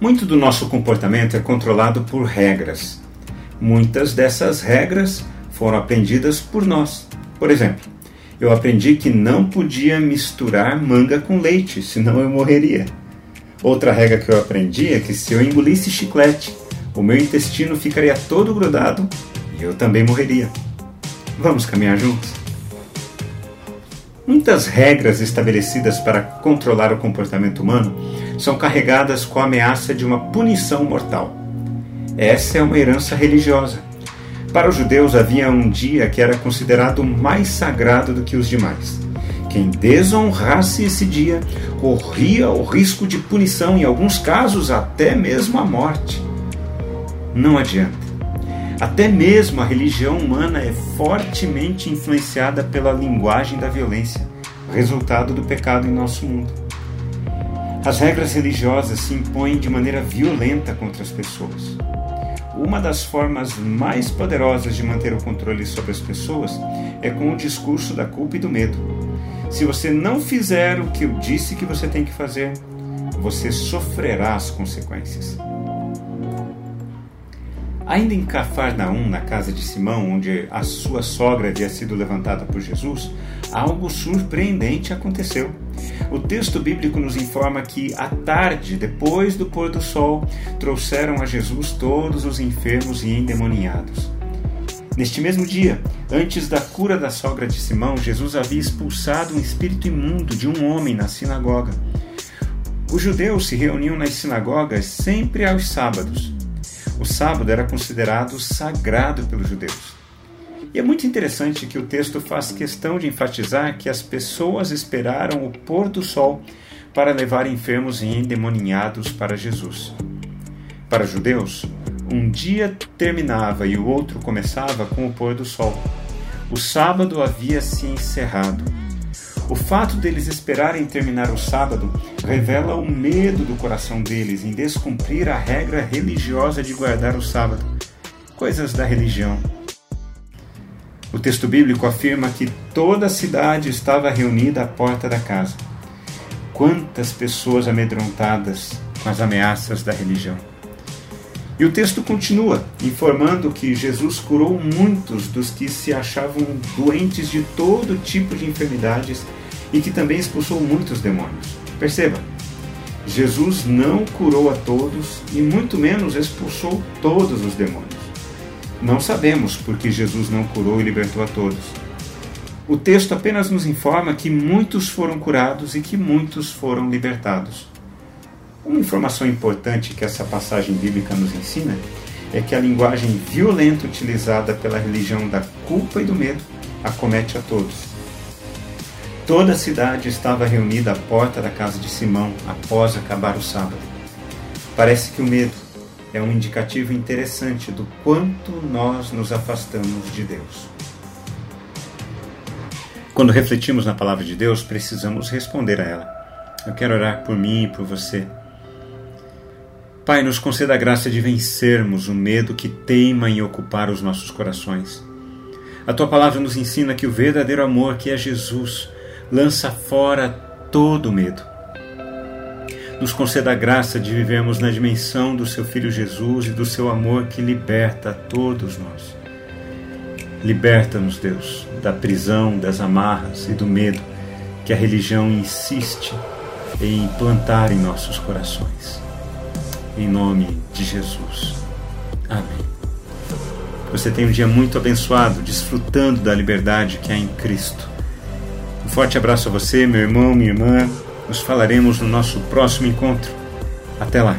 Muito do nosso comportamento é controlado por regras. Muitas dessas regras foram aprendidas por nós. Por exemplo, eu aprendi que não podia misturar manga com leite, senão eu morreria. Outra regra que eu aprendi é que se eu engolisse chiclete, o meu intestino ficaria todo grudado e eu também morreria. Vamos caminhar juntos? Muitas regras estabelecidas para controlar o comportamento humano são carregadas com a ameaça de uma punição mortal. Essa é uma herança religiosa. Para os judeus havia um dia que era considerado mais sagrado do que os demais. Quem desonrasse esse dia corria o risco de punição, em alguns casos até mesmo a morte. Não adianta. Até mesmo a religião humana é fortemente influenciada pela linguagem da violência, resultado do pecado em nosso mundo. As regras religiosas se impõem de maneira violenta contra as pessoas. Uma das formas mais poderosas de manter o controle sobre as pessoas é com o discurso da culpa e do medo. Se você não fizer o que eu disse que você tem que fazer, você sofrerá as consequências. Ainda em Cafarnaum, na casa de Simão, onde a sua sogra havia sido levantada por Jesus, algo surpreendente aconteceu. O texto bíblico nos informa que, à tarde, depois do pôr do sol, trouxeram a Jesus todos os enfermos e endemoniados. Neste mesmo dia, antes da cura da sogra de Simão, Jesus havia expulsado um espírito imundo de um homem na sinagoga. Os judeus se reuniam nas sinagogas sempre aos sábados. O sábado era considerado sagrado pelos judeus. E é muito interessante que o texto faz questão de enfatizar que as pessoas esperaram o pôr do sol para levar enfermos e endemoninhados para Jesus. Para judeus, um dia terminava e o outro começava com o pôr do sol. O sábado havia se encerrado. O fato deles esperarem terminar o sábado revela o medo do coração deles em descumprir a regra religiosa de guardar o sábado. Coisas da religião. O texto bíblico afirma que toda a cidade estava reunida à porta da casa. Quantas pessoas amedrontadas com as ameaças da religião. E o texto continua informando que Jesus curou muitos dos que se achavam doentes de todo tipo de enfermidades e que também expulsou muitos demônios. Perceba, Jesus não curou a todos e muito menos expulsou todos os demônios. Não sabemos porque Jesus não curou e libertou a todos. O texto apenas nos informa que muitos foram curados e que muitos foram libertados. Uma informação importante que essa passagem bíblica nos ensina é que a linguagem violenta utilizada pela religião da culpa e do medo acomete a todos. Toda a cidade estava reunida à porta da casa de Simão após acabar o sábado. Parece que o medo é um indicativo interessante do quanto nós nos afastamos de Deus. Quando refletimos na palavra de Deus, precisamos responder a ela. Eu quero orar por mim e por você Pai, nos conceda a graça de vencermos o medo que teima em ocupar os nossos corações. A tua palavra nos ensina que o verdadeiro amor, que é Jesus, lança fora todo medo. Nos conceda a graça de vivermos na dimensão do seu Filho Jesus e do seu amor que liberta todos nós. Liberta-nos, Deus, da prisão, das amarras e do medo que a religião insiste em implantar em nossos corações em nome de Jesus. Amém. Você tem um dia muito abençoado, desfrutando da liberdade que há em Cristo. Forte abraço a você, meu irmão, minha irmã. Nos falaremos no nosso próximo encontro. Até lá.